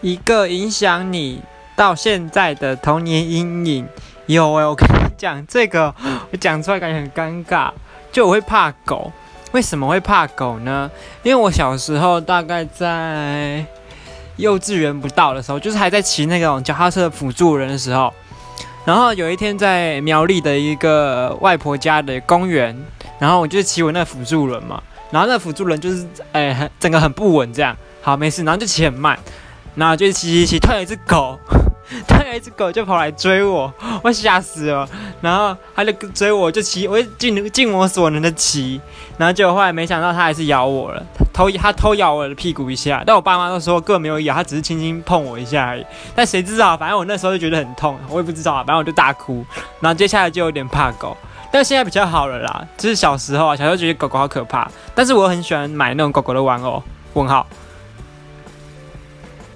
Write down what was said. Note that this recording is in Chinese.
一个影响你到现在的童年阴影？有哎，我跟你讲这个，我讲出来感觉很尴尬。就我会怕狗，为什么会怕狗呢？因为我小时候大概在幼稚园不到的时候，就是还在骑那种脚踏车辅助人的时候，然后有一天在苗栗的一个外婆家的公园，然后我就骑我那辅助轮嘛，然后那辅助轮就是哎很整个很不稳这样，好没事，然后就骑很慢，然后就骑骑骑，突然有一只狗。突然有一只狗就跑来追我，我吓死了。然后它就追我，就骑，我就尽尽我所能的骑。然后结果后来没想到它还是咬我了，偷它偷咬我的屁股一下。但我爸妈都说根本没有咬，它只是轻轻碰我一下而已。但谁知道，反正我那时候就觉得很痛，我也不知道，反正我就大哭。然后接下来就有点怕狗，但现在比较好了啦。就是小时候啊，小时候觉得狗狗好可怕，但是我很喜欢买那种狗狗的玩偶。问号。